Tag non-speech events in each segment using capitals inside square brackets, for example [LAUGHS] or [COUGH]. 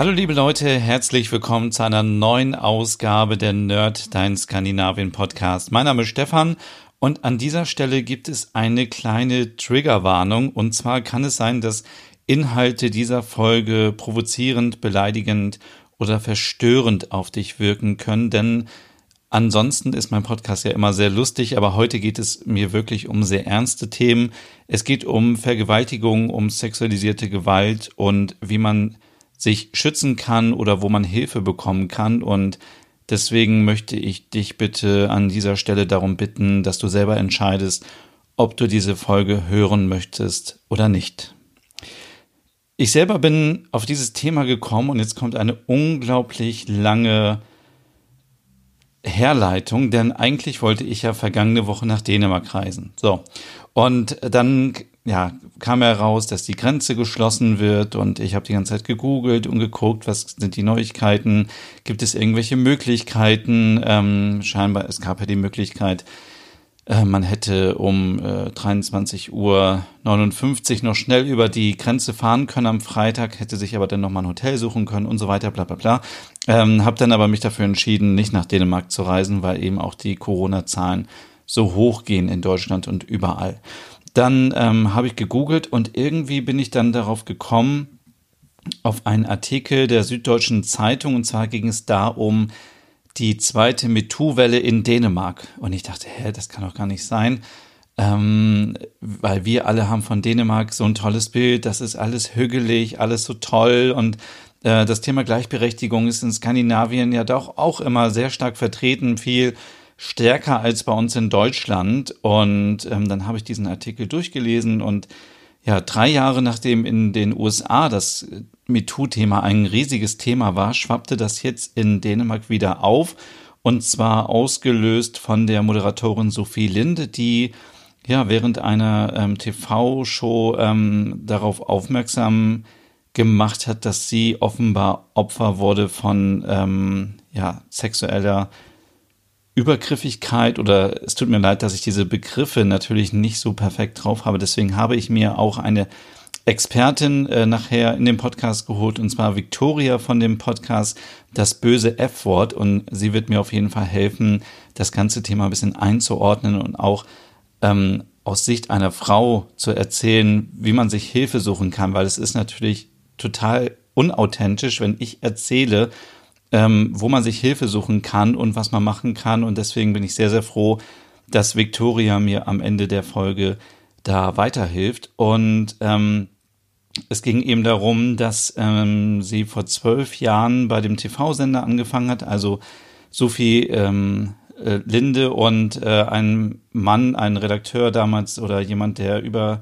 Hallo liebe Leute, herzlich willkommen zu einer neuen Ausgabe der Nerd, dein Skandinavien Podcast. Mein Name ist Stefan und an dieser Stelle gibt es eine kleine Triggerwarnung und zwar kann es sein, dass Inhalte dieser Folge provozierend, beleidigend oder verstörend auf dich wirken können, denn Ansonsten ist mein Podcast ja immer sehr lustig, aber heute geht es mir wirklich um sehr ernste Themen. Es geht um Vergewaltigung, um sexualisierte Gewalt und wie man sich schützen kann oder wo man Hilfe bekommen kann. Und deswegen möchte ich dich bitte an dieser Stelle darum bitten, dass du selber entscheidest, ob du diese Folge hören möchtest oder nicht. Ich selber bin auf dieses Thema gekommen und jetzt kommt eine unglaublich lange Herleitung, denn eigentlich wollte ich ja vergangene Woche nach Dänemark reisen. So. Und dann ja, kam heraus, dass die Grenze geschlossen wird und ich habe die ganze Zeit gegoogelt und geguckt, was sind die Neuigkeiten, gibt es irgendwelche Möglichkeiten, ähm, scheinbar, es gab ja die Möglichkeit, äh, man hätte um äh, 23 Uhr 59 noch schnell über die Grenze fahren können am Freitag, hätte sich aber dann nochmal ein Hotel suchen können und so weiter, bla bla bla. Ähm, habe dann aber mich dafür entschieden, nicht nach Dänemark zu reisen, weil eben auch die Corona-Zahlen so hoch gehen in Deutschland und überall. Dann ähm, habe ich gegoogelt und irgendwie bin ich dann darauf gekommen, auf einen Artikel der Süddeutschen Zeitung und zwar ging es da um die zweite MeToo-Welle in Dänemark. Und ich dachte, hä, das kann doch gar nicht sein. Ähm, weil wir alle haben von Dänemark so ein tolles Bild, das ist alles hügelig, alles so toll und äh, das Thema Gleichberechtigung ist in Skandinavien ja doch auch immer sehr stark vertreten, viel stärker als bei uns in Deutschland. Und ähm, dann habe ich diesen Artikel durchgelesen und ja, drei Jahre nachdem in den USA das MeToo-Thema ein riesiges Thema war, schwappte das jetzt in Dänemark wieder auf. Und zwar ausgelöst von der Moderatorin Sophie Linde, die ja während einer ähm, TV-Show ähm, darauf aufmerksam gemacht hat, dass sie offenbar Opfer wurde von ähm, ja, sexueller Übergriffigkeit oder es tut mir leid, dass ich diese Begriffe natürlich nicht so perfekt drauf habe. Deswegen habe ich mir auch eine Expertin äh, nachher in den Podcast geholt und zwar Victoria von dem Podcast Das böse F-Wort und sie wird mir auf jeden Fall helfen, das ganze Thema ein bisschen einzuordnen und auch ähm, aus Sicht einer Frau zu erzählen, wie man sich Hilfe suchen kann, weil es ist natürlich total unauthentisch, wenn ich erzähle, ähm, wo man sich Hilfe suchen kann und was man machen kann. Und deswegen bin ich sehr, sehr froh, dass Victoria mir am Ende der Folge da weiterhilft. Und ähm, es ging eben darum, dass ähm, sie vor zwölf Jahren bei dem TV-Sender angefangen hat, also Sophie ähm, äh, Linde und äh, ein Mann, ein Redakteur damals oder jemand, der über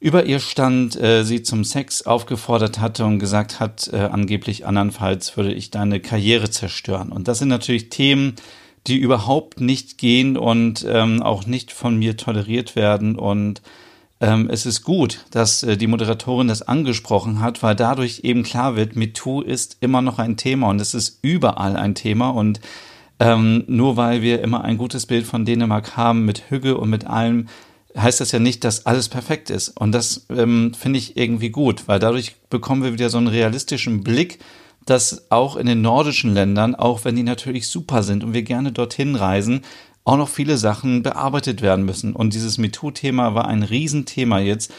über ihr stand, äh, sie zum Sex aufgefordert hatte und gesagt hat, äh, angeblich andernfalls würde ich deine Karriere zerstören. Und das sind natürlich Themen, die überhaupt nicht gehen und ähm, auch nicht von mir toleriert werden. Und ähm, es ist gut, dass äh, die Moderatorin das angesprochen hat, weil dadurch eben klar wird, MeToo ist immer noch ein Thema und es ist überall ein Thema. Und ähm, nur weil wir immer ein gutes Bild von Dänemark haben mit Hüge und mit allem, heißt das ja nicht, dass alles perfekt ist. Und das ähm, finde ich irgendwie gut, weil dadurch bekommen wir wieder so einen realistischen Blick, dass auch in den nordischen Ländern, auch wenn die natürlich super sind und wir gerne dorthin reisen, auch noch viele Sachen bearbeitet werden müssen. Und dieses MeToo-Thema war ein Riesenthema jetzt,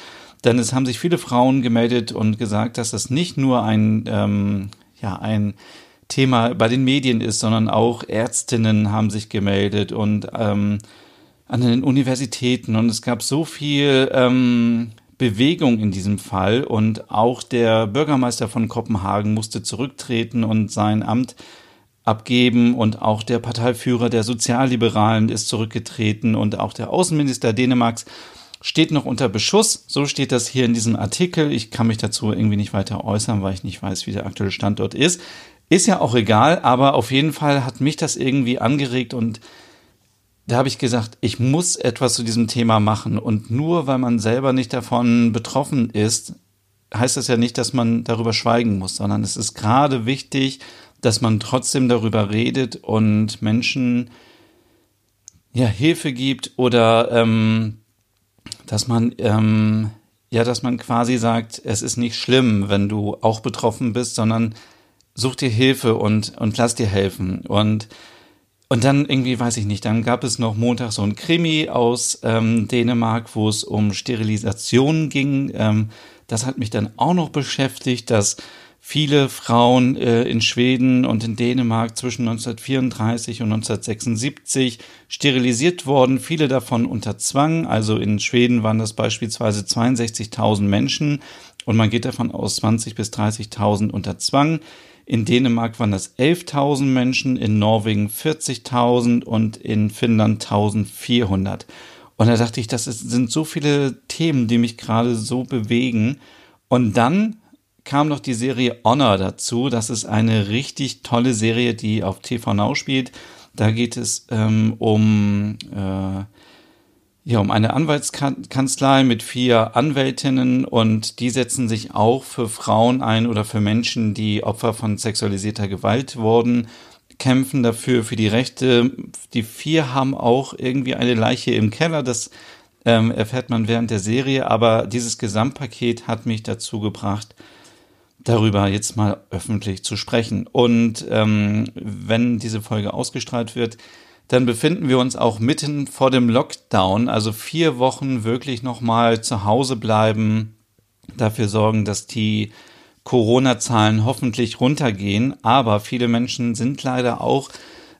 denn es haben sich viele Frauen gemeldet und gesagt, dass das nicht nur ein, ähm, ja, ein Thema bei den Medien ist, sondern auch Ärztinnen haben sich gemeldet und ähm, an den Universitäten und es gab so viel ähm, Bewegung in diesem Fall und auch der Bürgermeister von Kopenhagen musste zurücktreten und sein Amt abgeben und auch der Parteiführer der Sozialliberalen ist zurückgetreten und auch der Außenminister Dänemarks steht noch unter Beschuss. So steht das hier in diesem Artikel. Ich kann mich dazu irgendwie nicht weiter äußern, weil ich nicht weiß, wie der aktuelle Standort ist. Ist ja auch egal, aber auf jeden Fall hat mich das irgendwie angeregt und da habe ich gesagt, ich muss etwas zu diesem Thema machen. Und nur weil man selber nicht davon betroffen ist, heißt das ja nicht, dass man darüber schweigen muss, sondern es ist gerade wichtig, dass man trotzdem darüber redet und Menschen ja Hilfe gibt oder ähm, dass man ähm, ja, dass man quasi sagt, es ist nicht schlimm, wenn du auch betroffen bist, sondern such dir Hilfe und und lass dir helfen und und dann irgendwie, weiß ich nicht, dann gab es noch Montag so ein Krimi aus ähm, Dänemark, wo es um Sterilisation ging. Ähm, das hat mich dann auch noch beschäftigt, dass viele Frauen äh, in Schweden und in Dänemark zwischen 1934 und 1976 sterilisiert wurden, viele davon unter Zwang. Also in Schweden waren das beispielsweise 62.000 Menschen und man geht davon aus 20 bis 30.000 unter Zwang. In Dänemark waren das 11.000 Menschen, in Norwegen 40.000 und in Finnland 1.400. Und da dachte ich, das ist, sind so viele Themen, die mich gerade so bewegen. Und dann kam noch die Serie Honor dazu. Das ist eine richtig tolle Serie, die auf TV Now spielt. Da geht es ähm, um äh, ja, um eine Anwaltskanzlei mit vier Anwältinnen und die setzen sich auch für Frauen ein oder für Menschen, die Opfer von sexualisierter Gewalt wurden, kämpfen dafür, für die Rechte. Die vier haben auch irgendwie eine Leiche im Keller, das ähm, erfährt man während der Serie, aber dieses Gesamtpaket hat mich dazu gebracht, darüber jetzt mal öffentlich zu sprechen. Und ähm, wenn diese Folge ausgestrahlt wird, dann befinden wir uns auch mitten vor dem Lockdown, also vier Wochen wirklich nochmal zu Hause bleiben, dafür sorgen, dass die Corona-Zahlen hoffentlich runtergehen. Aber viele Menschen sind leider auch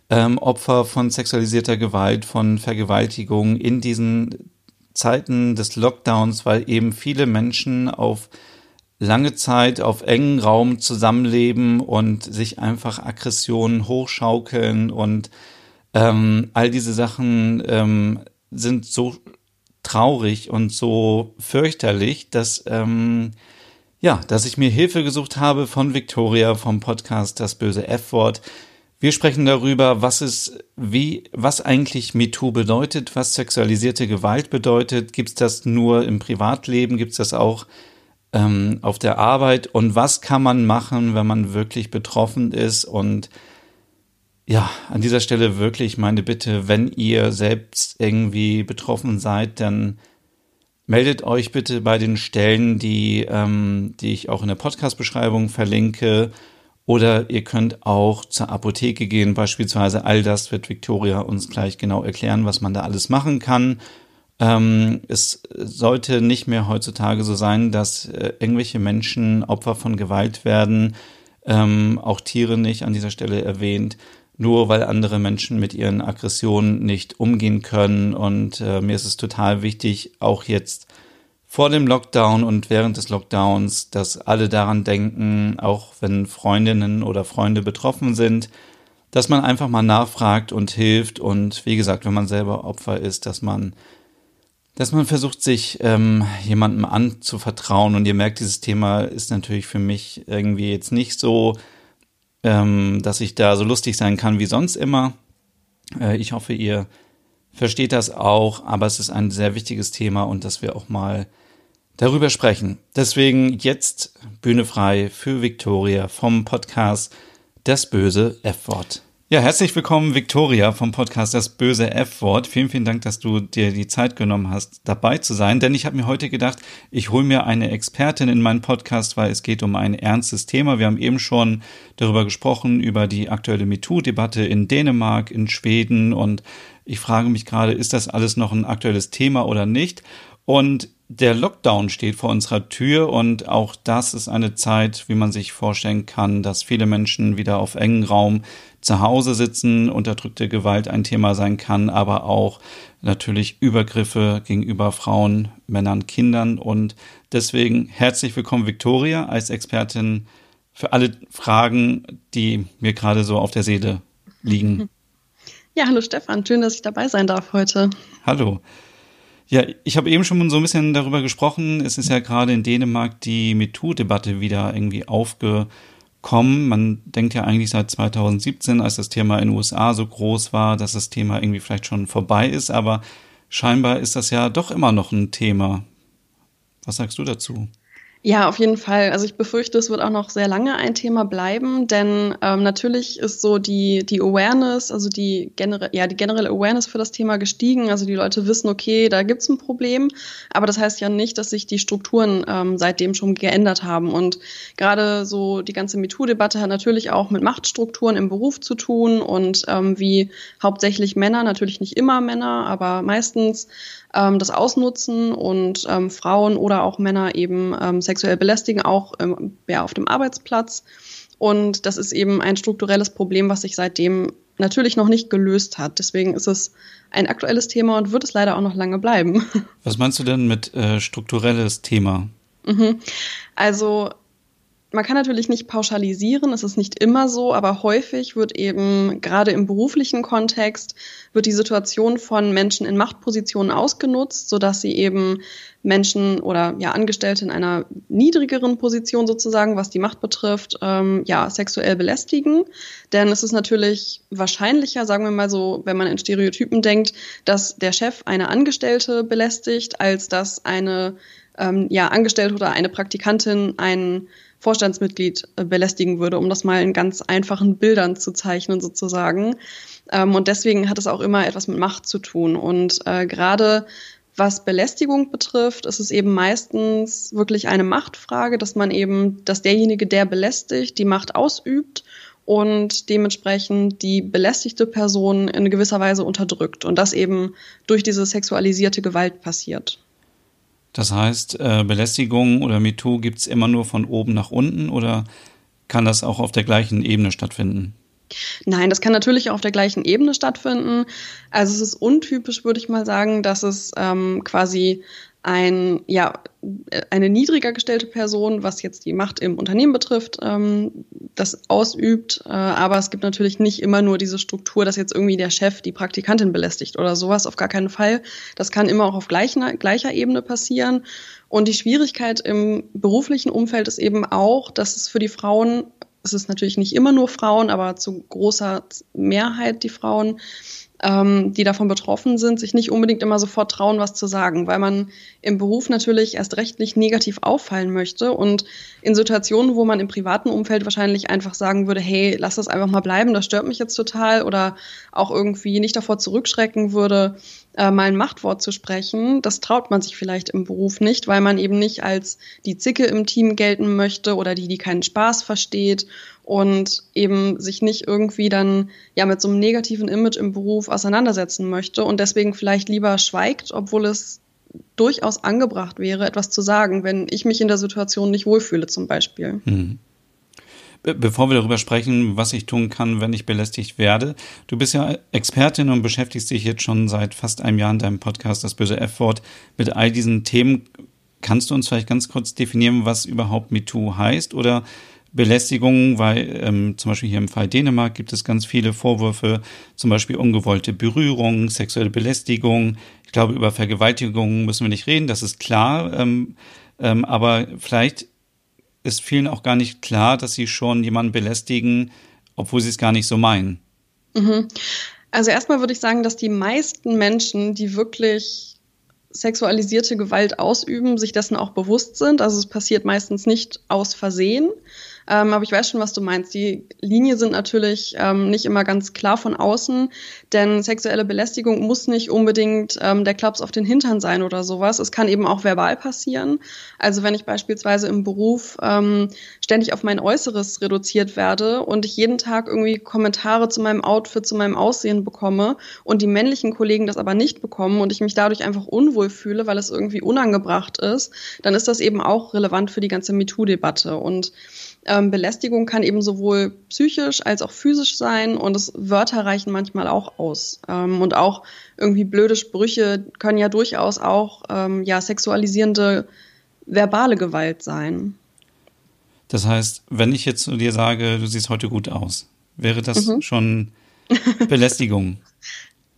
ähm, Opfer von sexualisierter Gewalt, von Vergewaltigung in diesen Zeiten des Lockdowns, weil eben viele Menschen auf lange Zeit auf engen Raum zusammenleben und sich einfach Aggressionen hochschaukeln und ähm, all diese Sachen ähm, sind so traurig und so fürchterlich, dass ähm, ja, dass ich mir Hilfe gesucht habe von Victoria vom Podcast Das böse F-Wort. Wir sprechen darüber, was es, wie, was eigentlich MeToo bedeutet, was sexualisierte Gewalt bedeutet. Gibt es das nur im Privatleben? Gibt es das auch ähm, auf der Arbeit? Und was kann man machen, wenn man wirklich betroffen ist und ja, an dieser Stelle wirklich meine Bitte, wenn ihr selbst irgendwie betroffen seid, dann meldet euch bitte bei den Stellen, die, ähm, die ich auch in der Podcast-Beschreibung verlinke. Oder ihr könnt auch zur Apotheke gehen, beispielsweise. All das wird Victoria uns gleich genau erklären, was man da alles machen kann. Ähm, es sollte nicht mehr heutzutage so sein, dass äh, irgendwelche Menschen Opfer von Gewalt werden. Ähm, auch Tiere nicht an dieser Stelle erwähnt nur weil andere Menschen mit ihren Aggressionen nicht umgehen können. Und äh, mir ist es total wichtig, auch jetzt vor dem Lockdown und während des Lockdowns, dass alle daran denken, auch wenn Freundinnen oder Freunde betroffen sind, dass man einfach mal nachfragt und hilft und wie gesagt, wenn man selber Opfer ist, dass man dass man versucht, sich ähm, jemandem anzuvertrauen und ihr merkt, dieses Thema ist natürlich für mich irgendwie jetzt nicht so ähm, dass ich da so lustig sein kann wie sonst immer. Äh, ich hoffe, ihr versteht das auch, aber es ist ein sehr wichtiges Thema und dass wir auch mal darüber sprechen. Deswegen jetzt Bühne frei für Victoria vom Podcast Das böse F-Wort. Ja, herzlich willkommen, Victoria vom Podcast Das böse F-Wort. Vielen, vielen Dank, dass du dir die Zeit genommen hast, dabei zu sein. Denn ich habe mir heute gedacht, ich hole mir eine Expertin in meinen Podcast, weil es geht um ein ernstes Thema. Wir haben eben schon darüber gesprochen, über die aktuelle MeToo-Debatte in Dänemark, in Schweden. Und ich frage mich gerade, ist das alles noch ein aktuelles Thema oder nicht? Und der Lockdown steht vor unserer Tür und auch das ist eine Zeit, wie man sich vorstellen kann, dass viele Menschen wieder auf engen Raum zu Hause sitzen, unterdrückte Gewalt ein Thema sein kann, aber auch natürlich Übergriffe gegenüber Frauen, Männern, Kindern und deswegen herzlich willkommen Victoria als Expertin für alle Fragen, die mir gerade so auf der Seele liegen. [LAUGHS] Ja, hallo Stefan, schön, dass ich dabei sein darf heute. Hallo. Ja, ich habe eben schon so ein bisschen darüber gesprochen. Es ist ja gerade in Dänemark die MeToo-Debatte wieder irgendwie aufgekommen. Man denkt ja eigentlich seit 2017, als das Thema in den USA so groß war, dass das Thema irgendwie vielleicht schon vorbei ist. Aber scheinbar ist das ja doch immer noch ein Thema. Was sagst du dazu? Ja, auf jeden Fall. Also ich befürchte, es wird auch noch sehr lange ein Thema bleiben, denn ähm, natürlich ist so die, die Awareness, also die, genere ja, die generelle Awareness für das Thema gestiegen. Also die Leute wissen, okay, da gibt's ein Problem, aber das heißt ja nicht, dass sich die Strukturen ähm, seitdem schon geändert haben. Und gerade so die ganze MeToo-Debatte hat natürlich auch mit Machtstrukturen im Beruf zu tun und ähm, wie hauptsächlich Männer, natürlich nicht immer Männer, aber meistens ähm, das ausnutzen und ähm, Frauen oder auch Männer eben ähm, sexuell belästigen, auch ähm, ja, auf dem Arbeitsplatz. Und das ist eben ein strukturelles Problem, was sich seitdem natürlich noch nicht gelöst hat. Deswegen ist es ein aktuelles Thema und wird es leider auch noch lange bleiben. [LAUGHS] Was meinst du denn mit äh, strukturelles Thema? Mhm. Also man kann natürlich nicht pauschalisieren, es ist nicht immer so, aber häufig wird eben gerade im beruflichen Kontext wird die Situation von Menschen in Machtpositionen ausgenutzt, sodass sie eben Menschen oder ja Angestellte in einer niedrigeren Position sozusagen, was die Macht betrifft, ähm, ja sexuell belästigen. Denn es ist natürlich wahrscheinlicher, sagen wir mal so, wenn man in Stereotypen denkt, dass der Chef eine Angestellte belästigt, als dass eine ähm, ja Angestellte oder eine Praktikantin einen Vorstandsmitglied äh, belästigen würde, um das mal in ganz einfachen Bildern zu zeichnen sozusagen. Ähm, und deswegen hat es auch immer etwas mit Macht zu tun. Und äh, gerade was Belästigung betrifft, ist es eben meistens wirklich eine Machtfrage, dass man eben, dass derjenige, der belästigt, die Macht ausübt und dementsprechend die belästigte Person in gewisser Weise unterdrückt und das eben durch diese sexualisierte Gewalt passiert. Das heißt, äh, Belästigung oder MeToo gibt es immer nur von oben nach unten oder kann das auch auf der gleichen Ebene stattfinden? Nein, das kann natürlich auch auf der gleichen Ebene stattfinden. Also es ist untypisch, würde ich mal sagen, dass es ähm, quasi ein, ja, eine niedriger gestellte Person, was jetzt die Macht im Unternehmen betrifft, ähm, das ausübt. Äh, aber es gibt natürlich nicht immer nur diese Struktur, dass jetzt irgendwie der Chef die Praktikantin belästigt oder sowas, auf gar keinen Fall. Das kann immer auch auf gleicher, gleicher Ebene passieren. Und die Schwierigkeit im beruflichen Umfeld ist eben auch, dass es für die Frauen, es ist natürlich nicht immer nur Frauen, aber zu großer Mehrheit die Frauen, ähm, die davon betroffen sind, sich nicht unbedingt immer sofort trauen, was zu sagen, weil man im Beruf natürlich erst recht nicht negativ auffallen möchte und in Situationen, wo man im privaten Umfeld wahrscheinlich einfach sagen würde, hey, lass das einfach mal bleiben, das stört mich jetzt total oder auch irgendwie nicht davor zurückschrecken würde, äh, mal ein Machtwort zu sprechen, das traut man sich vielleicht im Beruf nicht, weil man eben nicht als die Zicke im Team gelten möchte oder die, die keinen Spaß versteht und eben sich nicht irgendwie dann ja mit so einem negativen Image im Beruf auseinandersetzen möchte und deswegen vielleicht lieber schweigt, obwohl es durchaus angebracht wäre, etwas zu sagen, wenn ich mich in der Situation nicht wohlfühle zum Beispiel. Mhm. Bevor wir darüber sprechen, was ich tun kann, wenn ich belästigt werde, du bist ja Expertin und beschäftigst dich jetzt schon seit fast einem Jahr in deinem Podcast, das böse F-Wort, mit all diesen Themen. Kannst du uns vielleicht ganz kurz definieren, was überhaupt MeToo heißt oder Belästigung, weil ähm, zum Beispiel hier im Fall Dänemark gibt es ganz viele Vorwürfe, zum Beispiel ungewollte Berührung, sexuelle Belästigung. Ich glaube, über Vergewaltigung müssen wir nicht reden, das ist klar. Ähm, ähm, aber vielleicht ist vielen auch gar nicht klar, dass sie schon jemanden belästigen, obwohl sie es gar nicht so meinen. Mhm. Also erstmal würde ich sagen, dass die meisten Menschen, die wirklich sexualisierte Gewalt ausüben, sich dessen auch bewusst sind. Also es passiert meistens nicht aus Versehen. Ähm, aber ich weiß schon, was du meinst. Die Linien sind natürlich ähm, nicht immer ganz klar von außen, denn sexuelle Belästigung muss nicht unbedingt ähm, der Klaps auf den Hintern sein oder sowas. Es kann eben auch verbal passieren. Also wenn ich beispielsweise im Beruf ähm, ständig auf mein Äußeres reduziert werde und ich jeden Tag irgendwie Kommentare zu meinem Outfit, zu meinem Aussehen bekomme und die männlichen Kollegen das aber nicht bekommen und ich mich dadurch einfach unwohl fühle, weil es irgendwie unangebracht ist, dann ist das eben auch relevant für die ganze MeToo-Debatte. Und ähm, Belästigung kann eben sowohl psychisch als auch physisch sein und das Wörter reichen manchmal auch aus. Ähm, und auch irgendwie blöde Sprüche können ja durchaus auch ähm, ja, sexualisierende verbale Gewalt sein. Das heißt, wenn ich jetzt zu dir sage, du siehst heute gut aus, wäre das mhm. schon [LAUGHS] Belästigung?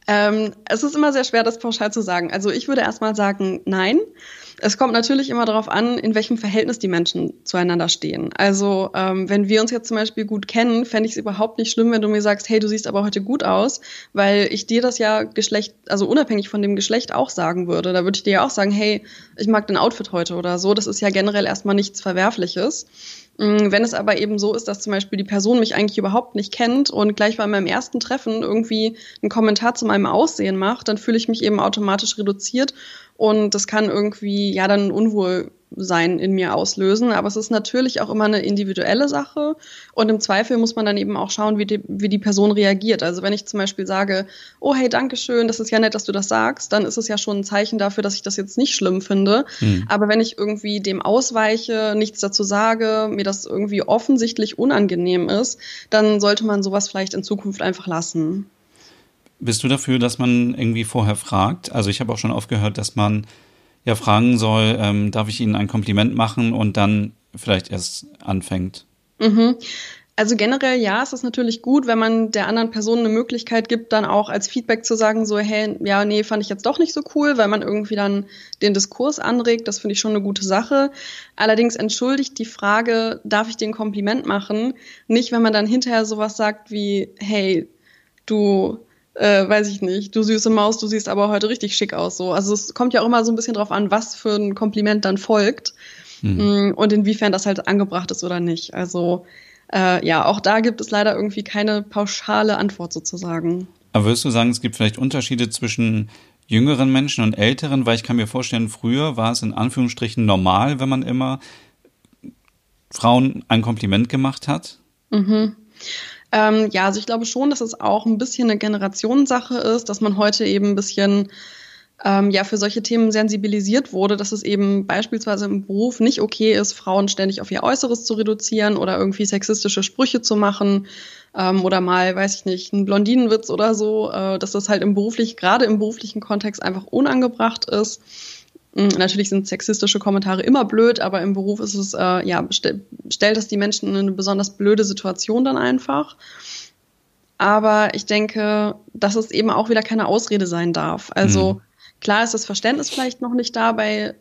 Ähm, es ist immer sehr schwer, das pauschal zu sagen. Also ich würde erstmal sagen, nein. Es kommt natürlich immer darauf an, in welchem Verhältnis die Menschen zueinander stehen. Also ähm, wenn wir uns jetzt zum Beispiel gut kennen, fände ich es überhaupt nicht schlimm, wenn du mir sagst, hey, du siehst aber heute gut aus, weil ich dir das ja Geschlecht, also unabhängig von dem Geschlecht auch sagen würde. Da würde ich dir ja auch sagen, hey, ich mag dein Outfit heute oder so. Das ist ja generell erstmal nichts Verwerfliches. Mm, wenn es aber eben so ist, dass zum Beispiel die Person mich eigentlich überhaupt nicht kennt und gleich bei meinem ersten Treffen irgendwie einen Kommentar zu meinem Aussehen macht, dann fühle ich mich eben automatisch reduziert und das kann irgendwie ja dann Unwohl sein in mir auslösen. Aber es ist natürlich auch immer eine individuelle Sache. Und im Zweifel muss man dann eben auch schauen, wie die, wie die Person reagiert. Also wenn ich zum Beispiel sage, oh hey, danke schön, das ist ja nett, dass du das sagst, dann ist es ja schon ein Zeichen dafür, dass ich das jetzt nicht schlimm finde. Mhm. Aber wenn ich irgendwie dem ausweiche, nichts dazu sage, mir das irgendwie offensichtlich unangenehm ist, dann sollte man sowas vielleicht in Zukunft einfach lassen. Bist du dafür, dass man irgendwie vorher fragt? Also ich habe auch schon aufgehört, dass man ja fragen soll, ähm, darf ich Ihnen ein Kompliment machen und dann vielleicht erst anfängt. Mhm. Also generell ja, es ist natürlich gut, wenn man der anderen Person eine Möglichkeit gibt, dann auch als Feedback zu sagen, so, hey, ja, nee, fand ich jetzt doch nicht so cool, weil man irgendwie dann den Diskurs anregt. Das finde ich schon eine gute Sache. Allerdings entschuldigt die Frage, darf ich dir ein Kompliment machen? Nicht, wenn man dann hinterher sowas sagt wie, hey, du äh, weiß ich nicht, du süße Maus, du siehst aber heute richtig schick aus. So. Also es kommt ja auch immer so ein bisschen drauf an, was für ein Kompliment dann folgt mhm. und inwiefern das halt angebracht ist oder nicht. Also äh, ja, auch da gibt es leider irgendwie keine pauschale Antwort sozusagen. Aber würdest du sagen, es gibt vielleicht Unterschiede zwischen jüngeren Menschen und älteren? Weil ich kann mir vorstellen, früher war es in Anführungsstrichen normal, wenn man immer Frauen ein Kompliment gemacht hat. Mhm. Ähm, ja, also ich glaube schon, dass es auch ein bisschen eine Generationssache ist, dass man heute eben ein bisschen ähm, ja für solche Themen sensibilisiert wurde, dass es eben beispielsweise im Beruf nicht okay ist, Frauen ständig auf ihr Äußeres zu reduzieren oder irgendwie sexistische Sprüche zu machen ähm, oder mal, weiß ich nicht, einen Blondinenwitz oder so, äh, dass das halt im beruflich, gerade im beruflichen Kontext einfach unangebracht ist. Hm, natürlich sind sexistische Kommentare immer blöd, aber im Beruf ist es, äh, ja, st stellt es die Menschen in eine besonders blöde Situation dann einfach. Aber ich denke, dass es eben auch wieder keine Ausrede sein darf. Also mhm. klar ist das Verständnis vielleicht noch nicht da bei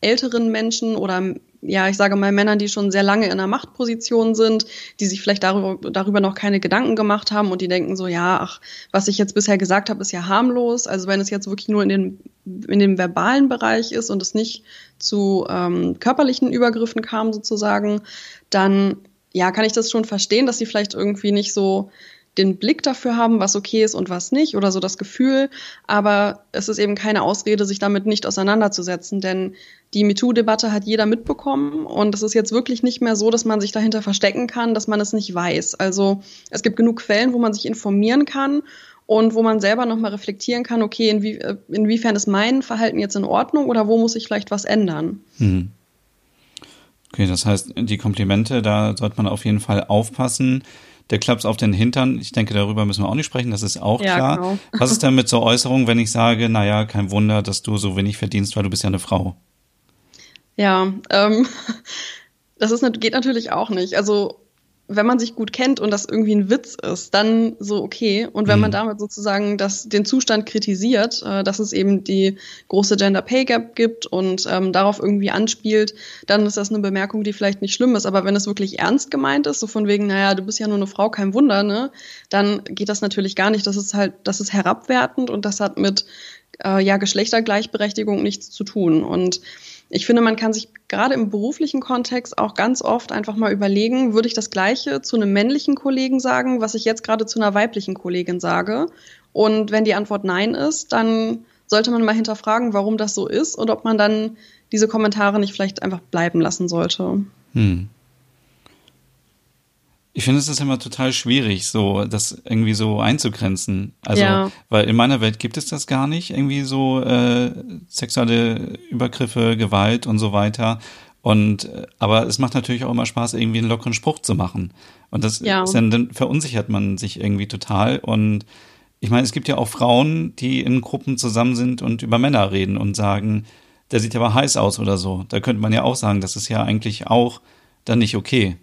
älteren Menschen oder ja, ich sage mal Männern, die schon sehr lange in einer Machtposition sind, die sich vielleicht darüber, darüber noch keine Gedanken gemacht haben und die denken so, ja, ach, was ich jetzt bisher gesagt habe, ist ja harmlos. Also wenn es jetzt wirklich nur in den in dem verbalen Bereich ist und es nicht zu ähm, körperlichen Übergriffen kam sozusagen, dann ja, kann ich das schon verstehen, dass sie vielleicht irgendwie nicht so den Blick dafür haben, was okay ist und was nicht oder so das Gefühl. Aber es ist eben keine Ausrede, sich damit nicht auseinanderzusetzen, denn die MeToo-Debatte hat jeder mitbekommen und es ist jetzt wirklich nicht mehr so, dass man sich dahinter verstecken kann, dass man es nicht weiß. Also es gibt genug Quellen, wo man sich informieren kann und wo man selber nochmal reflektieren kann, okay, inwie äh, inwiefern ist mein Verhalten jetzt in Ordnung oder wo muss ich vielleicht was ändern? Hm. Okay, das heißt, die Komplimente, da sollte man auf jeden Fall aufpassen. Der Klaps auf den Hintern, ich denke, darüber müssen wir auch nicht sprechen, das ist auch ja, klar. Genau. [LAUGHS] Was ist denn mit so Äußerungen, wenn ich sage, naja, kein Wunder, dass du so wenig verdienst, weil du bist ja eine Frau? Ja, ähm, [LAUGHS] das ist, geht natürlich auch nicht. Also wenn man sich gut kennt und das irgendwie ein Witz ist, dann so okay. Und wenn mhm. man damit sozusagen das, den Zustand kritisiert, äh, dass es eben die große Gender Pay Gap gibt und ähm, darauf irgendwie anspielt, dann ist das eine Bemerkung, die vielleicht nicht schlimm ist. Aber wenn es wirklich ernst gemeint ist, so von wegen, naja, du bist ja nur eine Frau, kein Wunder, ne, dann geht das natürlich gar nicht. Das ist halt, das ist herabwertend und das hat mit äh, ja Geschlechtergleichberechtigung nichts zu tun. Und ich finde, man kann sich gerade im beruflichen Kontext auch ganz oft einfach mal überlegen, würde ich das Gleiche zu einem männlichen Kollegen sagen, was ich jetzt gerade zu einer weiblichen Kollegin sage? Und wenn die Antwort nein ist, dann sollte man mal hinterfragen, warum das so ist und ob man dann diese Kommentare nicht vielleicht einfach bleiben lassen sollte. Hm. Ich finde es ist immer total schwierig, so das irgendwie so einzugrenzen. Also, ja. weil in meiner Welt gibt es das gar nicht, irgendwie so äh, sexuelle Übergriffe, Gewalt und so weiter. Und äh, aber es macht natürlich auch immer Spaß, irgendwie einen lockeren Spruch zu machen. Und das ja. dann, dann verunsichert man sich irgendwie total. Und ich meine, es gibt ja auch Frauen, die in Gruppen zusammen sind und über Männer reden und sagen, der sieht aber heiß aus oder so. Da könnte man ja auch sagen, das ist ja eigentlich auch dann nicht okay.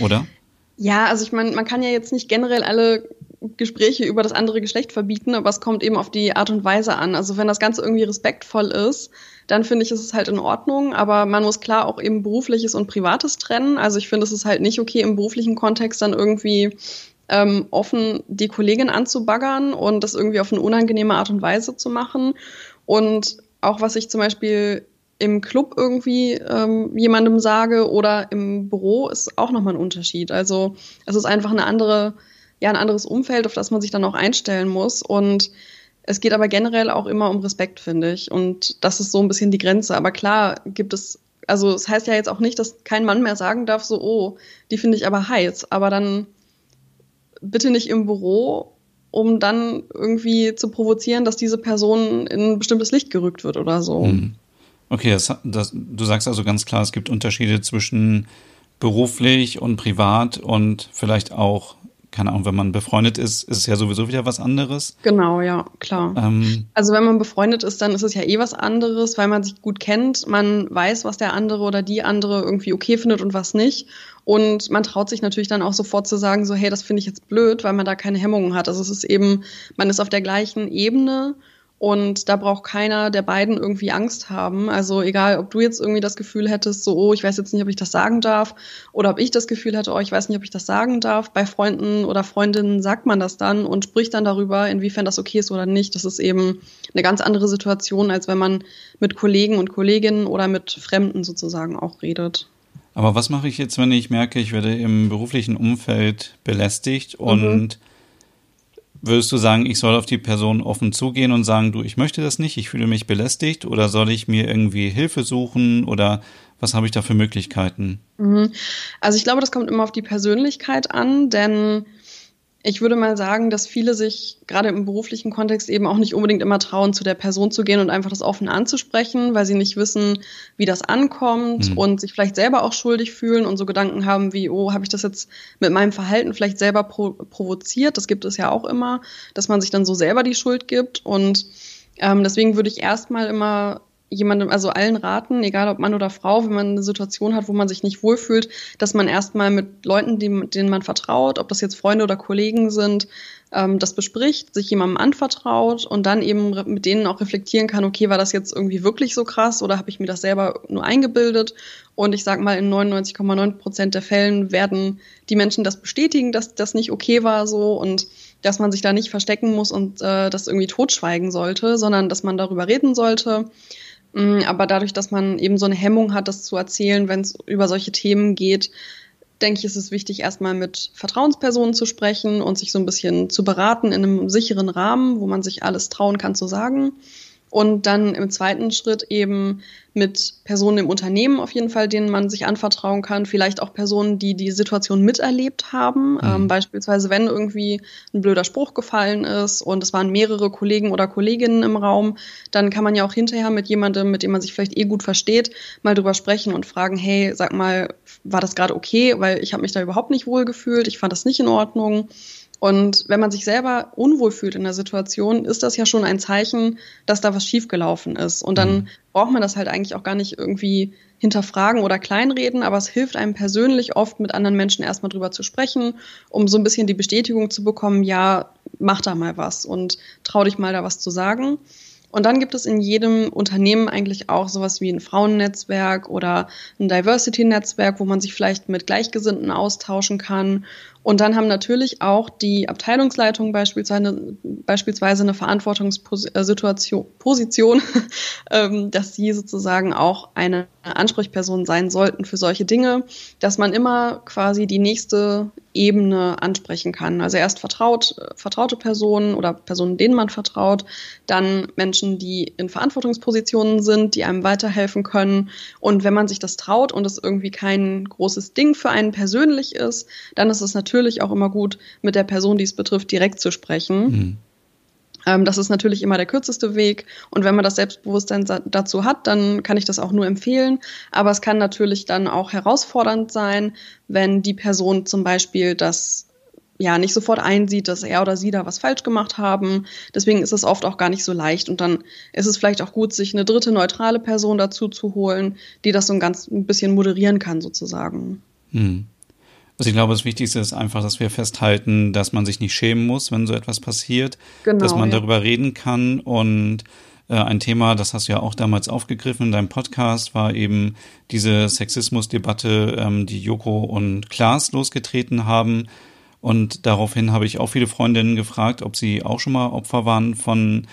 Oder? Ja, also ich meine, man kann ja jetzt nicht generell alle Gespräche über das andere Geschlecht verbieten, aber es kommt eben auf die Art und Weise an. Also wenn das Ganze irgendwie respektvoll ist, dann finde ich, ist es halt in Ordnung. Aber man muss klar auch eben berufliches und privates trennen. Also ich finde, es ist halt nicht okay, im beruflichen Kontext dann irgendwie ähm, offen die Kollegin anzubaggern und das irgendwie auf eine unangenehme Art und Weise zu machen. Und auch was ich zum Beispiel im Club irgendwie ähm, jemandem sage oder im Büro, ist auch nochmal ein Unterschied. Also es ist einfach eine andere, ja, ein anderes Umfeld, auf das man sich dann auch einstellen muss. Und es geht aber generell auch immer um Respekt, finde ich. Und das ist so ein bisschen die Grenze. Aber klar gibt es, also es heißt ja jetzt auch nicht, dass kein Mann mehr sagen darf, so, oh, die finde ich aber heiß. Aber dann bitte nicht im Büro, um dann irgendwie zu provozieren, dass diese Person in ein bestimmtes Licht gerückt wird oder so. Mhm. Okay, das, das, du sagst also ganz klar, es gibt Unterschiede zwischen beruflich und privat und vielleicht auch, keine Ahnung, wenn man befreundet ist, ist es ja sowieso wieder was anderes. Genau, ja, klar. Ähm, also wenn man befreundet ist, dann ist es ja eh was anderes, weil man sich gut kennt, man weiß, was der andere oder die andere irgendwie okay findet und was nicht. Und man traut sich natürlich dann auch sofort zu sagen, so, hey, das finde ich jetzt blöd, weil man da keine Hemmungen hat. Also es ist eben, man ist auf der gleichen Ebene und da braucht keiner der beiden irgendwie Angst haben. Also egal, ob du jetzt irgendwie das Gefühl hättest, so, oh, ich weiß jetzt nicht, ob ich das sagen darf, oder ob ich das Gefühl hätte, oh, ich weiß nicht, ob ich das sagen darf. Bei Freunden oder Freundinnen sagt man das dann und spricht dann darüber, inwiefern das okay ist oder nicht. Das ist eben eine ganz andere Situation, als wenn man mit Kollegen und Kolleginnen oder mit Fremden sozusagen auch redet. Aber was mache ich jetzt, wenn ich merke, ich werde im beruflichen Umfeld belästigt und mhm Würdest du sagen, ich soll auf die Person offen zugehen und sagen, du, ich möchte das nicht, ich fühle mich belästigt oder soll ich mir irgendwie Hilfe suchen oder was habe ich da für Möglichkeiten? Mhm. Also ich glaube, das kommt immer auf die Persönlichkeit an, denn ich würde mal sagen, dass viele sich gerade im beruflichen Kontext eben auch nicht unbedingt immer trauen, zu der Person zu gehen und einfach das offen anzusprechen, weil sie nicht wissen, wie das ankommt mhm. und sich vielleicht selber auch schuldig fühlen und so Gedanken haben wie, oh, habe ich das jetzt mit meinem Verhalten vielleicht selber pro provoziert? Das gibt es ja auch immer, dass man sich dann so selber die Schuld gibt und ähm, deswegen würde ich erstmal immer jemandem, also allen raten, egal ob Mann oder Frau, wenn man eine Situation hat, wo man sich nicht wohlfühlt, dass man erstmal mit Leuten, die, denen man vertraut, ob das jetzt Freunde oder Kollegen sind, ähm, das bespricht, sich jemandem anvertraut und dann eben mit denen auch reflektieren kann, okay, war das jetzt irgendwie wirklich so krass oder habe ich mir das selber nur eingebildet? Und ich sage mal, in 99,9 Prozent der Fällen werden die Menschen das bestätigen, dass das nicht okay war so und dass man sich da nicht verstecken muss und äh, das irgendwie totschweigen sollte, sondern dass man darüber reden sollte. Mm, aber dadurch, dass man eben so eine Hemmung hat, das zu erzählen, wenn es über solche Themen geht, denke ich, ist es wichtig, erstmal mit Vertrauenspersonen zu sprechen und sich so ein bisschen zu beraten in einem sicheren Rahmen, wo man sich alles trauen kann zu sagen. Und dann im zweiten Schritt eben mit Personen im Unternehmen auf jeden Fall, denen man sich anvertrauen kann. Vielleicht auch Personen, die die Situation miterlebt haben. Mhm. Ähm, beispielsweise, wenn irgendwie ein blöder Spruch gefallen ist und es waren mehrere Kollegen oder Kolleginnen im Raum, dann kann man ja auch hinterher mit jemandem, mit dem man sich vielleicht eh gut versteht, mal drüber sprechen und fragen, hey, sag mal, war das gerade okay? Weil ich habe mich da überhaupt nicht wohl gefühlt, ich fand das nicht in Ordnung. Und wenn man sich selber unwohl fühlt in der Situation, ist das ja schon ein Zeichen, dass da was schiefgelaufen ist. Und dann mhm. braucht man das halt eigentlich auch gar nicht irgendwie hinterfragen oder kleinreden, aber es hilft einem persönlich oft, mit anderen Menschen erstmal drüber zu sprechen, um so ein bisschen die Bestätigung zu bekommen, ja, mach da mal was und trau dich mal da was zu sagen. Und dann gibt es in jedem Unternehmen eigentlich auch sowas wie ein Frauennetzwerk oder ein Diversity-Netzwerk, wo man sich vielleicht mit Gleichgesinnten austauschen kann und dann haben natürlich auch die Abteilungsleitungen beispielsweise, beispielsweise eine Verantwortungssituation, Position, [LAUGHS] ähm, dass sie sozusagen auch eine Ansprechperson sein sollten für solche Dinge, dass man immer quasi die nächste Ebene ansprechen kann. Also erst vertraut, vertraute Personen oder Personen, denen man vertraut, dann Menschen, die in Verantwortungspositionen sind, die einem weiterhelfen können. Und wenn man sich das traut und es irgendwie kein großes Ding für einen persönlich ist, dann ist es natürlich natürlich auch immer gut, mit der Person, die es betrifft, direkt zu sprechen. Mhm. Ähm, das ist natürlich immer der kürzeste Weg. Und wenn man das Selbstbewusstsein dazu hat, dann kann ich das auch nur empfehlen. Aber es kann natürlich dann auch herausfordernd sein, wenn die Person zum Beispiel das ja nicht sofort einsieht, dass er oder sie da was falsch gemacht haben. Deswegen ist es oft auch gar nicht so leicht. Und dann ist es vielleicht auch gut, sich eine dritte neutrale Person dazu zu holen, die das so ein ganz ein bisschen moderieren kann, sozusagen. Hm. Also ich glaube, das Wichtigste ist einfach, dass wir festhalten, dass man sich nicht schämen muss, wenn so etwas passiert, genau, dass man ja. darüber reden kann und äh, ein Thema, das hast du ja auch damals aufgegriffen in deinem Podcast, war eben diese Sexismusdebatte, ähm, die Joko und Klaas losgetreten haben. Und daraufhin habe ich auch viele Freundinnen gefragt, ob sie auch schon mal Opfer waren von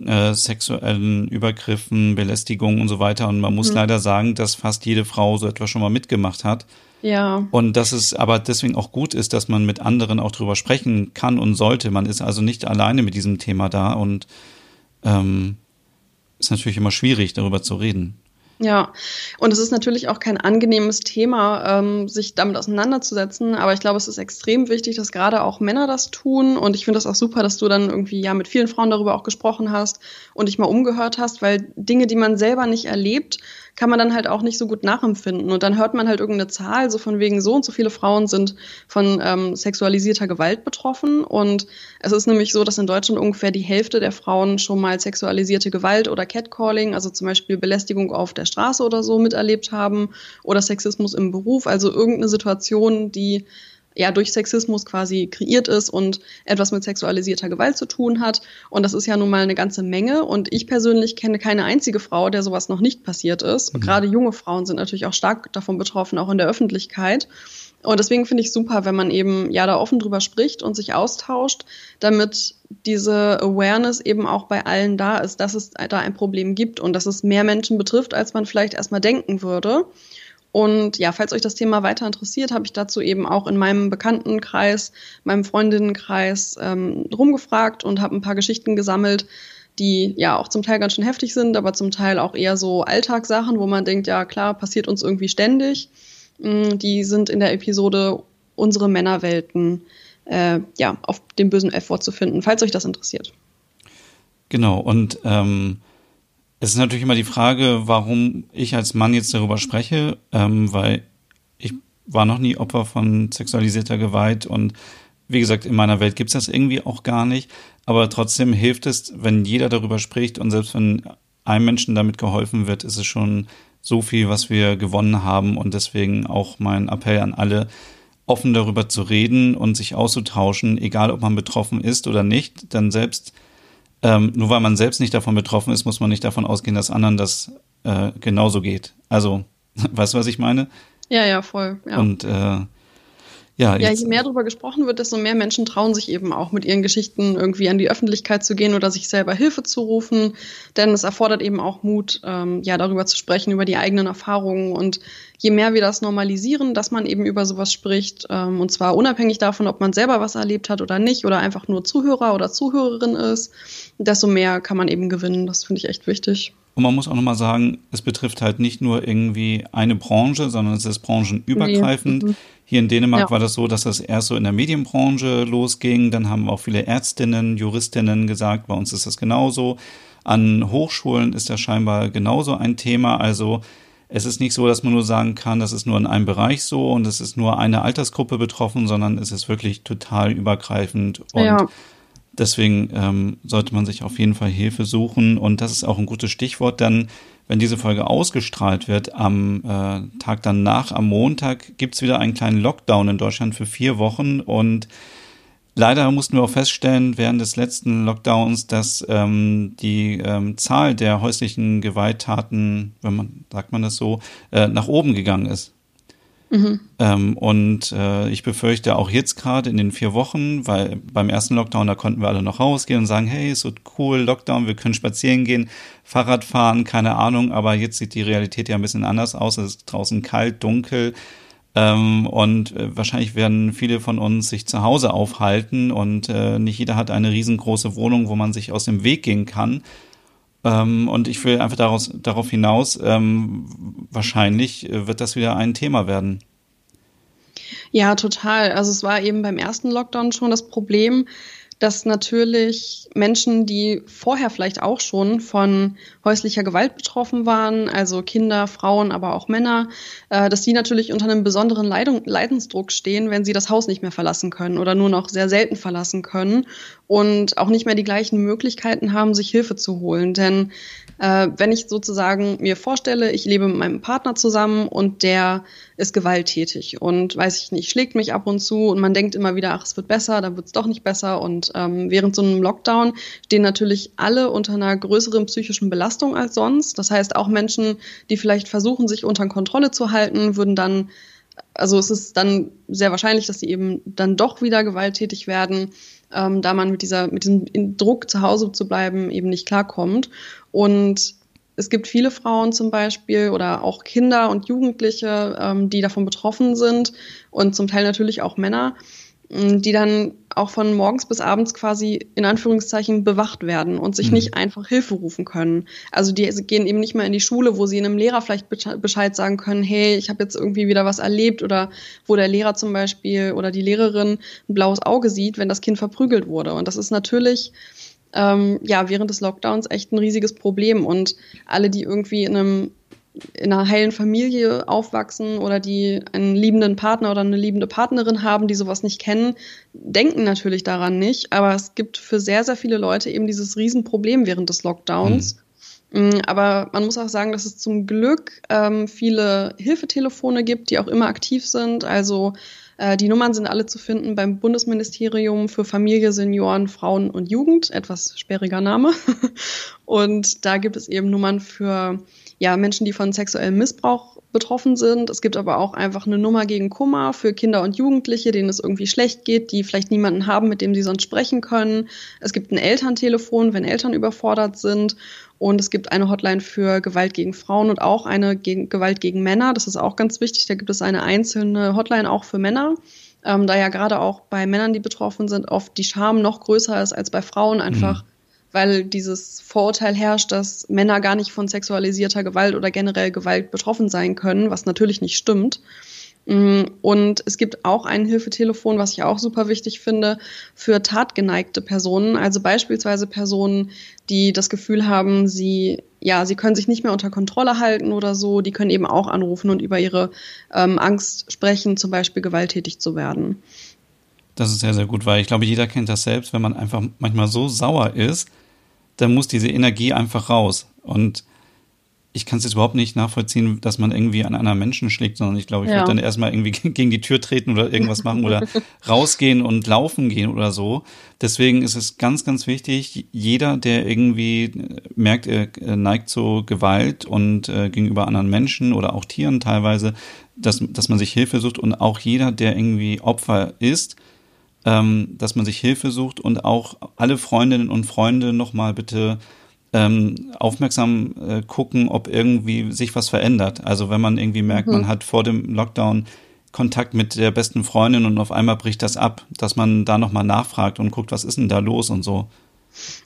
äh, sexuellen Übergriffen, Belästigungen und so weiter. Und man muss mhm. leider sagen, dass fast jede Frau so etwas schon mal mitgemacht hat. Ja. Und dass es aber deswegen auch gut ist, dass man mit anderen auch drüber sprechen kann und sollte. Man ist also nicht alleine mit diesem Thema da und ähm, ist natürlich immer schwierig, darüber zu reden. Ja, und es ist natürlich auch kein angenehmes Thema, ähm, sich damit auseinanderzusetzen, aber ich glaube, es ist extrem wichtig, dass gerade auch Männer das tun und ich finde das auch super, dass du dann irgendwie ja mit vielen Frauen darüber auch gesprochen hast und dich mal umgehört hast, weil Dinge, die man selber nicht erlebt, kann man dann halt auch nicht so gut nachempfinden. Und dann hört man halt irgendeine Zahl, so von wegen so und so viele Frauen sind von ähm, sexualisierter Gewalt betroffen. Und es ist nämlich so, dass in Deutschland ungefähr die Hälfte der Frauen schon mal sexualisierte Gewalt oder Catcalling, also zum Beispiel Belästigung auf der Straße oder so miterlebt haben oder Sexismus im Beruf, also irgendeine Situation, die ja durch Sexismus quasi kreiert ist und etwas mit sexualisierter Gewalt zu tun hat. Und das ist ja nun mal eine ganze Menge. Und ich persönlich kenne keine einzige Frau, der sowas noch nicht passiert ist. Mhm. Gerade junge Frauen sind natürlich auch stark davon betroffen, auch in der Öffentlichkeit. Und deswegen finde ich super, wenn man eben ja da offen drüber spricht und sich austauscht, damit diese Awareness eben auch bei allen da ist, dass es da ein Problem gibt und dass es mehr Menschen betrifft, als man vielleicht erstmal denken würde. Und ja, falls euch das Thema weiter interessiert, habe ich dazu eben auch in meinem Bekanntenkreis, meinem Freundinnenkreis ähm, rumgefragt und habe ein paar Geschichten gesammelt, die ja auch zum Teil ganz schön heftig sind, aber zum Teil auch eher so Alltagssachen, wo man denkt, ja klar, passiert uns irgendwie ständig. Mm, die sind in der Episode Unsere Männerwelten äh, ja, auf dem bösen F-Wort zu finden, falls euch das interessiert. Genau, und ähm, es ist natürlich immer die Frage, warum ich als Mann jetzt darüber spreche, ähm, weil ich war noch nie Opfer von sexualisierter Gewalt und wie gesagt, in meiner Welt gibt es das irgendwie auch gar nicht. Aber trotzdem hilft es, wenn jeder darüber spricht und selbst wenn einem Menschen damit geholfen wird, ist es schon so viel, was wir gewonnen haben. Und deswegen auch mein Appell an alle, offen darüber zu reden und sich auszutauschen, egal ob man betroffen ist oder nicht. Denn selbst ähm, nur weil man selbst nicht davon betroffen ist, muss man nicht davon ausgehen, dass anderen das äh, genauso geht. Also, [LAUGHS] weißt du, was ich meine? Ja, ja, voll. Ja. Und äh, ja, ja, je mehr darüber gesprochen wird, desto mehr Menschen trauen sich eben auch mit ihren Geschichten irgendwie an die Öffentlichkeit zu gehen oder sich selber Hilfe zu rufen. Denn es erfordert eben auch Mut, ähm, ja, darüber zu sprechen, über die eigenen Erfahrungen. Und je mehr wir das normalisieren, dass man eben über sowas spricht, ähm, und zwar unabhängig davon, ob man selber was erlebt hat oder nicht, oder einfach nur Zuhörer oder Zuhörerin ist, desto mehr kann man eben gewinnen. Das finde ich echt wichtig. Und man muss auch nochmal sagen, es betrifft halt nicht nur irgendwie eine Branche, sondern es ist branchenübergreifend. Nee. Mhm. Hier in Dänemark ja. war das so, dass das erst so in der Medienbranche losging. Dann haben auch viele Ärztinnen, Juristinnen gesagt, bei uns ist das genauso. An Hochschulen ist das scheinbar genauso ein Thema. Also es ist nicht so, dass man nur sagen kann, das ist nur in einem Bereich so und es ist nur eine Altersgruppe betroffen, sondern es ist wirklich total übergreifend. Und ja. Deswegen ähm, sollte man sich auf jeden Fall Hilfe suchen. Und das ist auch ein gutes Stichwort. Dann, wenn diese Folge ausgestrahlt wird, am äh, Tag danach, am Montag, gibt's wieder einen kleinen Lockdown in Deutschland für vier Wochen. Und leider mussten wir auch feststellen, während des letzten Lockdowns, dass ähm, die ähm, Zahl der häuslichen Gewalttaten, wenn man, sagt man das so, äh, nach oben gegangen ist. Mhm. Ähm, und äh, ich befürchte auch jetzt gerade in den vier Wochen, weil beim ersten Lockdown, da konnten wir alle noch rausgehen und sagen, hey, ist so cool, Lockdown, wir können spazieren gehen, Fahrrad fahren, keine Ahnung, aber jetzt sieht die Realität ja ein bisschen anders aus. Es ist draußen kalt, dunkel. Ähm, und äh, wahrscheinlich werden viele von uns sich zu Hause aufhalten und äh, nicht jeder hat eine riesengroße Wohnung, wo man sich aus dem Weg gehen kann. Ähm, und ich will einfach daraus, darauf hinaus, ähm, wahrscheinlich äh, wird das wieder ein Thema werden. Ja, total. Also es war eben beim ersten Lockdown schon das Problem, dass natürlich Menschen, die vorher vielleicht auch schon von häuslicher Gewalt betroffen waren, also Kinder, Frauen, aber auch Männer, äh, dass die natürlich unter einem besonderen Leidung, Leidensdruck stehen, wenn sie das Haus nicht mehr verlassen können oder nur noch sehr selten verlassen können und auch nicht mehr die gleichen Möglichkeiten haben, sich Hilfe zu holen. Denn äh, wenn ich sozusagen mir vorstelle, ich lebe mit meinem Partner zusammen und der ist gewalttätig und weiß ich nicht, schlägt mich ab und zu und man denkt immer wieder, ach, es wird besser, dann wird es doch nicht besser. Und ähm, während so einem Lockdown stehen natürlich alle unter einer größeren psychischen Belastung als sonst. Das heißt, auch Menschen, die vielleicht versuchen, sich unter Kontrolle zu halten, würden dann also es ist dann sehr wahrscheinlich, dass sie eben dann doch wieder gewalttätig werden, ähm, da man mit dieser, mit diesem Druck zu Hause zu bleiben eben nicht klarkommt. Und es gibt viele Frauen zum Beispiel oder auch Kinder und Jugendliche, ähm, die davon betroffen sind und zum Teil natürlich auch Männer, die dann auch von morgens bis abends quasi in Anführungszeichen bewacht werden und sich mhm. nicht einfach Hilfe rufen können. Also die gehen eben nicht mehr in die Schule, wo sie einem Lehrer vielleicht Bescheid sagen können, hey, ich habe jetzt irgendwie wieder was erlebt oder wo der Lehrer zum Beispiel oder die Lehrerin ein blaues Auge sieht, wenn das Kind verprügelt wurde. Und das ist natürlich ähm, ja während des Lockdowns echt ein riesiges Problem. Und alle, die irgendwie in einem in einer heilen Familie aufwachsen oder die einen liebenden Partner oder eine liebende Partnerin haben, die sowas nicht kennen, denken natürlich daran nicht. Aber es gibt für sehr, sehr viele Leute eben dieses Riesenproblem während des Lockdowns. Mhm. Aber man muss auch sagen, dass es zum Glück ähm, viele Hilfetelefone gibt, die auch immer aktiv sind. Also äh, die Nummern sind alle zu finden beim Bundesministerium für Familie, Senioren, Frauen und Jugend. Etwas sperriger Name. [LAUGHS] und da gibt es eben Nummern für ja, Menschen, die von sexuellem Missbrauch betroffen sind. Es gibt aber auch einfach eine Nummer gegen Kummer für Kinder und Jugendliche, denen es irgendwie schlecht geht, die vielleicht niemanden haben, mit dem sie sonst sprechen können. Es gibt ein Elterntelefon, wenn Eltern überfordert sind. Und es gibt eine Hotline für Gewalt gegen Frauen und auch eine gegen Gewalt gegen Männer. Das ist auch ganz wichtig. Da gibt es eine einzelne Hotline auch für Männer. Ähm, da ja gerade auch bei Männern, die betroffen sind, oft die Scham noch größer ist als bei Frauen, einfach mhm weil dieses Vorurteil herrscht, dass Männer gar nicht von sexualisierter Gewalt oder generell Gewalt betroffen sein können, was natürlich nicht stimmt. Mm, und es gibt auch ein Hilfetelefon, was ich auch super wichtig finde, für tatgeneigte Personen, also beispielsweise Personen, die das Gefühl haben, sie, ja, sie können sich nicht mehr unter Kontrolle halten oder so, die können eben auch anrufen und über ihre ähm, Angst sprechen, zum Beispiel gewalttätig zu werden. Das ist sehr, sehr gut, weil ich glaube, jeder kennt das selbst, wenn man einfach manchmal so sauer ist, dann muss diese Energie einfach raus. Und ich kann es jetzt überhaupt nicht nachvollziehen, dass man irgendwie an einer Menschen schlägt, sondern ich glaube, ich ja. würde dann erstmal irgendwie [LAUGHS] gegen die Tür treten oder irgendwas machen oder [LAUGHS] rausgehen und laufen gehen oder so. Deswegen ist es ganz, ganz wichtig, jeder, der irgendwie merkt, er neigt zu Gewalt und äh, gegenüber anderen Menschen oder auch Tieren teilweise, dass, dass man sich Hilfe sucht und auch jeder, der irgendwie Opfer ist, ähm, dass man sich Hilfe sucht und auch alle Freundinnen und Freunde nochmal bitte ähm, aufmerksam äh, gucken, ob irgendwie sich was verändert. Also wenn man irgendwie merkt, mhm. man hat vor dem Lockdown Kontakt mit der besten Freundin und auf einmal bricht das ab, dass man da nochmal nachfragt und guckt, was ist denn da los und so.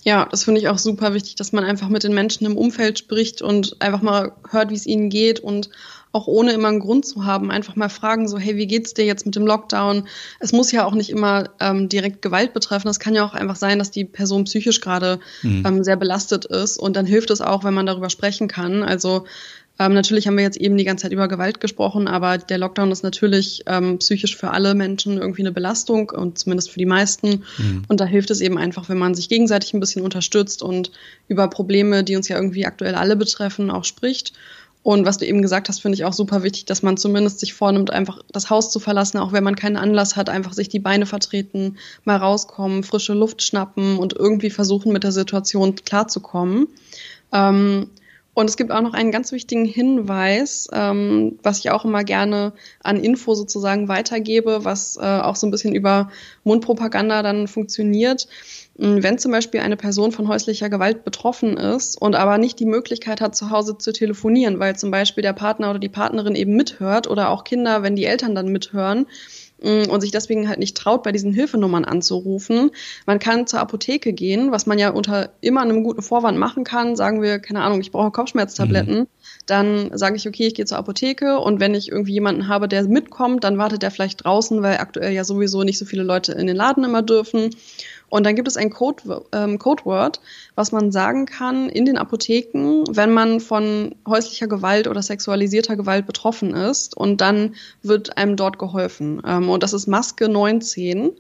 Ja, das finde ich auch super wichtig, dass man einfach mit den Menschen im Umfeld spricht und einfach mal hört, wie es ihnen geht und auch ohne immer einen Grund zu haben, einfach mal fragen, so, hey, wie geht's dir jetzt mit dem Lockdown? Es muss ja auch nicht immer ähm, direkt Gewalt betreffen. Es kann ja auch einfach sein, dass die Person psychisch gerade mhm. ähm, sehr belastet ist. Und dann hilft es auch, wenn man darüber sprechen kann. Also ähm, natürlich haben wir jetzt eben die ganze Zeit über Gewalt gesprochen, aber der Lockdown ist natürlich ähm, psychisch für alle Menschen irgendwie eine Belastung und zumindest für die meisten. Mhm. Und da hilft es eben einfach, wenn man sich gegenseitig ein bisschen unterstützt und über Probleme, die uns ja irgendwie aktuell alle betreffen, auch spricht. Und was du eben gesagt hast, finde ich auch super wichtig, dass man zumindest sich vornimmt, einfach das Haus zu verlassen, auch wenn man keinen Anlass hat, einfach sich die Beine vertreten, mal rauskommen, frische Luft schnappen und irgendwie versuchen, mit der Situation klarzukommen. Ähm, und es gibt auch noch einen ganz wichtigen Hinweis, ähm, was ich auch immer gerne an Info sozusagen weitergebe, was äh, auch so ein bisschen über Mundpropaganda dann funktioniert. Hm, wenn zum Beispiel eine Person von häuslicher Gewalt betroffen ist und aber nicht die Möglichkeit hat, zu Hause zu telefonieren, weil zum Beispiel der Partner oder die Partnerin eben mithört oder auch Kinder, wenn die Eltern dann mithören, und sich deswegen halt nicht traut, bei diesen Hilfenummern anzurufen. Man kann zur Apotheke gehen, was man ja unter immer einem guten Vorwand machen kann. Sagen wir, keine Ahnung, ich brauche Kopfschmerztabletten. Mhm. Dann sage ich, okay, ich gehe zur Apotheke und wenn ich irgendwie jemanden habe, der mitkommt, dann wartet der vielleicht draußen, weil aktuell ja sowieso nicht so viele Leute in den Laden immer dürfen. Und dann gibt es ein Code, ähm, Codeword, was man sagen kann in den Apotheken, wenn man von häuslicher Gewalt oder sexualisierter Gewalt betroffen ist. Und dann wird einem dort geholfen. Ähm, und das ist Maske 19.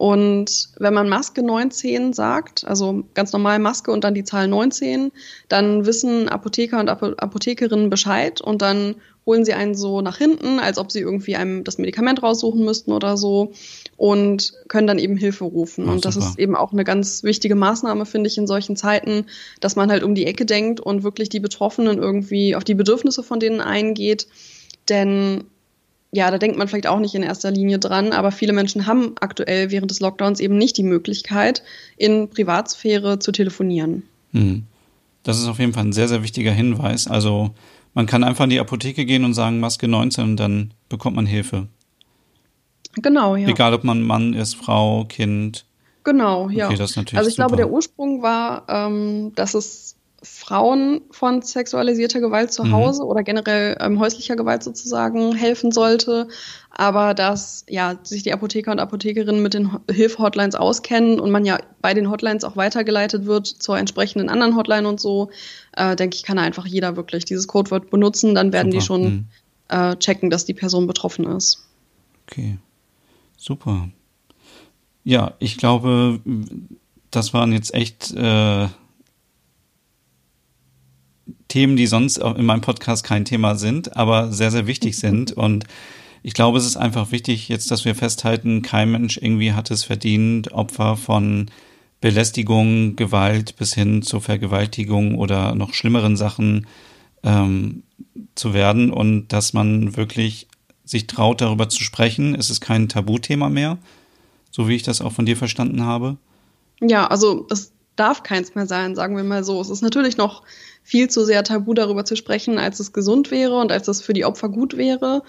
Und wenn man Maske 19 sagt, also ganz normal Maske und dann die Zahl 19, dann wissen Apotheker und Apothekerinnen Bescheid und dann holen sie einen so nach hinten, als ob sie irgendwie einem das Medikament raussuchen müssten oder so und können dann eben Hilfe rufen. Ach, und das super. ist eben auch eine ganz wichtige Maßnahme, finde ich, in solchen Zeiten, dass man halt um die Ecke denkt und wirklich die Betroffenen irgendwie auf die Bedürfnisse von denen eingeht. Denn ja, da denkt man vielleicht auch nicht in erster Linie dran, aber viele Menschen haben aktuell während des Lockdowns eben nicht die Möglichkeit, in Privatsphäre zu telefonieren. Hm. Das ist auf jeden Fall ein sehr, sehr wichtiger Hinweis. Also man kann einfach in die Apotheke gehen und sagen Maske 19 und dann bekommt man Hilfe. Genau, ja. Egal, ob man Mann ist, Frau, Kind. Genau, ja. Okay, also ich super. glaube, der Ursprung war, ähm, dass es Frauen von sexualisierter Gewalt zu mhm. Hause mhm. oder generell ähm, häuslicher Gewalt sozusagen helfen sollte, aber dass ja sich die Apotheker und Apothekerinnen mit den Hilfe-Hotlines auskennen und man ja bei den Hotlines auch weitergeleitet wird zur entsprechenden anderen Hotline und so, äh, denke ich, kann einfach jeder wirklich dieses Codewort benutzen, dann werden Super. die schon mhm. äh, checken, dass die Person betroffen ist. Okay. Super. Ja, ich glaube, das waren jetzt echt äh, Themen, die sonst in meinem Podcast kein Thema sind, aber sehr, sehr wichtig [LAUGHS] sind. Und ich glaube, es ist einfach wichtig jetzt, dass wir festhalten, kein Mensch irgendwie hat es verdient, Opfer von Belästigung, Gewalt bis hin zur Vergewaltigung oder noch schlimmeren Sachen ähm, zu werden und dass man wirklich sich traut, darüber zu sprechen. Es ist kein Tabuthema mehr, so wie ich das auch von dir verstanden habe. Ja, also es darf keins mehr sein, sagen wir mal so. Es ist natürlich noch viel zu sehr tabu darüber zu sprechen, als es gesund wäre und als es für die Opfer gut wäre.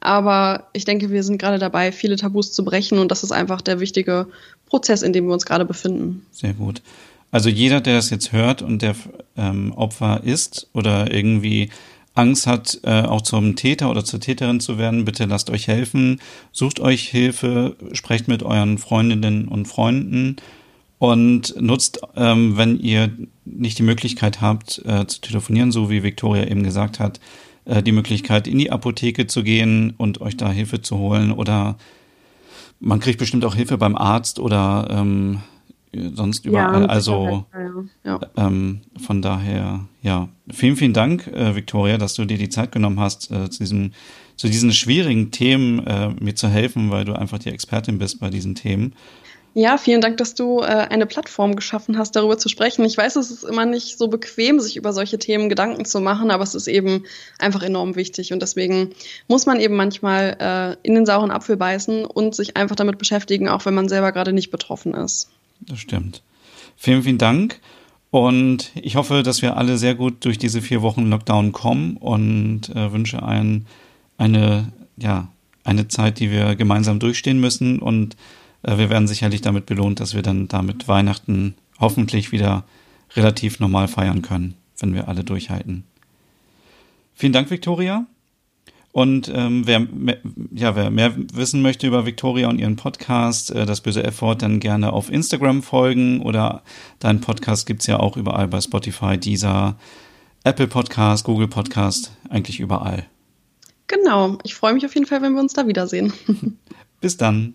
Aber ich denke, wir sind gerade dabei, viele Tabus zu brechen und das ist einfach der wichtige Prozess, in dem wir uns gerade befinden. Sehr gut. Also jeder, der das jetzt hört und der ähm, Opfer ist oder irgendwie Angst hat, äh, auch zum Täter oder zur Täterin zu werden, bitte lasst euch helfen, sucht euch Hilfe, sprecht mit euren Freundinnen und Freunden und nutzt, ähm, wenn ihr nicht die Möglichkeit habt äh, zu telefonieren, so wie Victoria eben gesagt hat, äh, die Möglichkeit in die Apotheke zu gehen und euch da Hilfe zu holen oder man kriegt bestimmt auch Hilfe beim Arzt oder ähm, sonst überall. Ja, also ja. ähm, von daher, ja, vielen, vielen Dank, äh, Victoria, dass du dir die Zeit genommen hast, äh, zu diesem, zu diesen schwierigen Themen äh, mir zu helfen, weil du einfach die Expertin bist bei diesen Themen. Ja, vielen Dank, dass du äh, eine Plattform geschaffen hast, darüber zu sprechen. Ich weiß, es ist immer nicht so bequem, sich über solche Themen Gedanken zu machen, aber es ist eben einfach enorm wichtig und deswegen muss man eben manchmal äh, in den sauren Apfel beißen und sich einfach damit beschäftigen, auch wenn man selber gerade nicht betroffen ist. Das stimmt. Vielen, vielen Dank. Und ich hoffe, dass wir alle sehr gut durch diese vier Wochen Lockdown kommen und äh, wünsche allen eine, ja, eine Zeit, die wir gemeinsam durchstehen müssen und wir werden sicherlich damit belohnt, dass wir dann damit Weihnachten hoffentlich wieder relativ normal feiern können, wenn wir alle durchhalten. Vielen Dank, Victoria. Und ähm, wer, mehr, ja, wer mehr wissen möchte über Victoria und ihren Podcast, äh, das böse F-Wort, dann gerne auf Instagram folgen oder deinen Podcast gibt's ja auch überall bei Spotify, Deezer, Apple Podcast, Google Podcast, eigentlich überall. Genau, ich freue mich auf jeden Fall, wenn wir uns da wiedersehen. Bis dann.